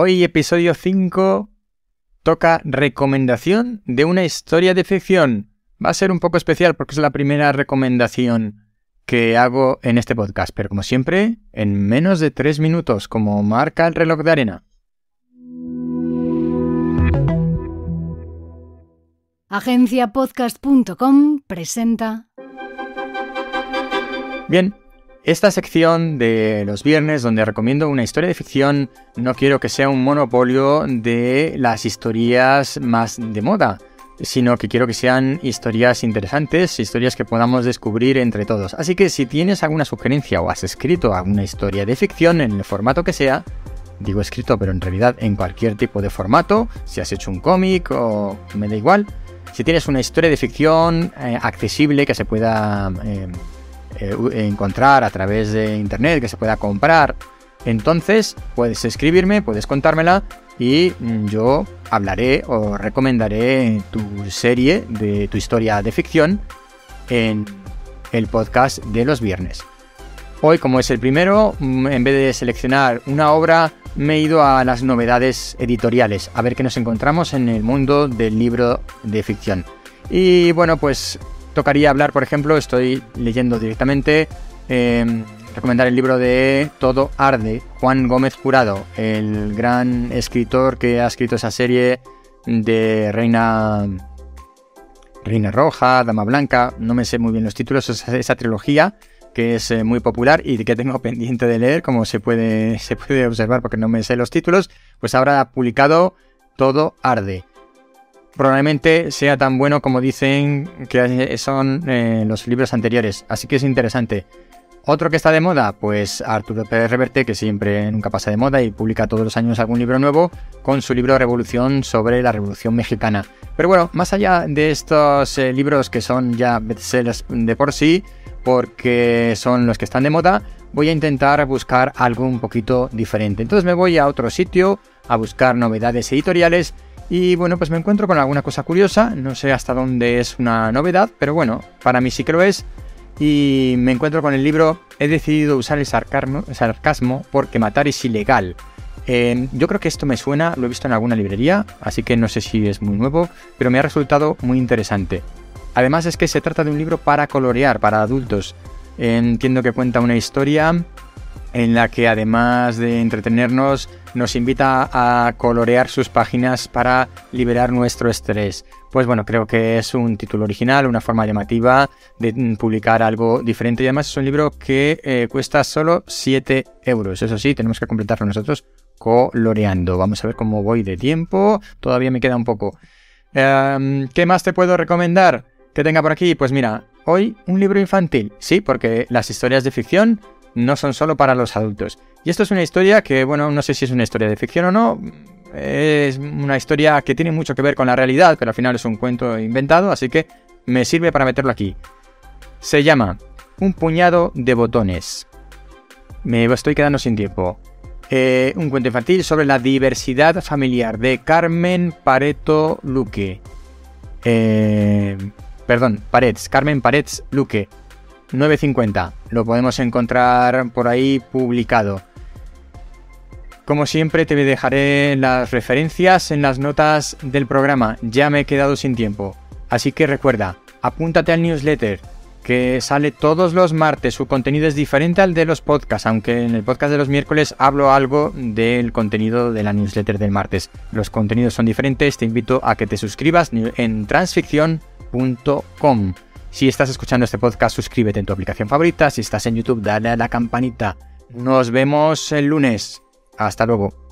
Hoy episodio 5 toca recomendación de una historia de ficción. Va a ser un poco especial porque es la primera recomendación que hago en este podcast, pero como siempre, en menos de 3 minutos, como marca el reloj de arena. Agenciapodcast.com presenta. Bien, esta sección de los viernes donde recomiendo una historia de ficción no quiero que sea un monopolio de las historias más de moda, sino que quiero que sean historias interesantes, historias que podamos descubrir entre todos. Así que si tienes alguna sugerencia o has escrito alguna historia de ficción en el formato que sea, digo escrito pero en realidad en cualquier tipo de formato, si has hecho un cómic o me da igual, si tienes una historia de ficción eh, accesible que se pueda... Eh, eh, encontrar a través de internet, que se pueda comprar, entonces puedes escribirme, puedes contármela y mm, yo hablaré o recomendaré tu serie de tu historia de ficción en el podcast de los viernes. Hoy, como es el primero, mm, en vez de seleccionar una obra, me he ido a las novedades editoriales, a ver qué nos encontramos en el mundo del libro de ficción. Y bueno, pues tocaría hablar, por ejemplo, estoy leyendo directamente, em, recomendar el libro de Todo Arde, Juan Gómez Jurado, el gran escritor que ha escrito esa serie de Reina, Reina Roja, Dama Blanca, no me sé muy bien los títulos, esa, esa trilogía que es eh, muy popular y que tengo pendiente de leer, como se puede, se puede observar porque no me sé los títulos, pues ahora ha publicado Todo Arde probablemente sea tan bueno como dicen que son eh, los libros anteriores, así que es interesante. Otro que está de moda, pues Arturo Pérez Reverte, que siempre nunca pasa de moda y publica todos los años algún libro nuevo, con su libro Revolución sobre la Revolución Mexicana. Pero bueno, más allá de estos eh, libros que son ya bestsellers de por sí, porque son los que están de moda, voy a intentar buscar algo un poquito diferente. Entonces me voy a otro sitio a buscar novedades editoriales y bueno, pues me encuentro con alguna cosa curiosa, no sé hasta dónde es una novedad, pero bueno, para mí sí que lo es. Y me encuentro con el libro He decidido usar el sarcasmo, porque matar es ilegal. Em, yo creo que esto me suena, lo he visto en alguna librería, así que no sé si es muy nuevo, pero me ha resultado muy interesante. Además es que se trata de un libro para colorear, para adultos. entiendo que cuenta una historia en la que además de entretenernos nos invita a colorear sus páginas para liberar nuestro estrés. Pues bueno, creo que es un título original, una forma llamativa de publicar algo diferente y además es un libro que eh, cuesta solo 7 euros. Eso sí, tenemos que completarlo nosotros coloreando. Vamos a ver cómo voy de tiempo. Todavía me queda un poco. Em, ¿Qué más te puedo recomendar que tenga por aquí? Pues mira, hoy un libro infantil. Sí, porque las historias de ficción no son solo para los adultos. Y esto es una historia que, bueno, no sé si es una historia de ficción o no. Es una historia que tiene mucho que ver con la realidad, pero al final es un cuento inventado, así que me sirve para meterlo aquí. Se llama Un puñado de botones. Me estoy quedando sin tiempo. Eh, un cuento infantil sobre la diversidad familiar de Carmen Pareto Luque. Eh, perdón, Parets, Carmen Parets Luque. 9.50. Lo podemos encontrar por ahí publicado. Como siempre te dejaré las referencias en las notas del programa. Ya me he quedado sin tiempo. Así que recuerda, apúntate al newsletter que sale todos los martes. Su contenido es diferente al de los podcasts, aunque en el podcast de los miércoles hablo algo del contenido de la newsletter del martes. Los contenidos son diferentes, te invito a que te suscribas en transficción.com. Si estás escuchando este podcast, suscríbete en tu aplicación favorita. Si estás en YouTube, dale a la campanita. Nos vemos el lunes. Hasta luego.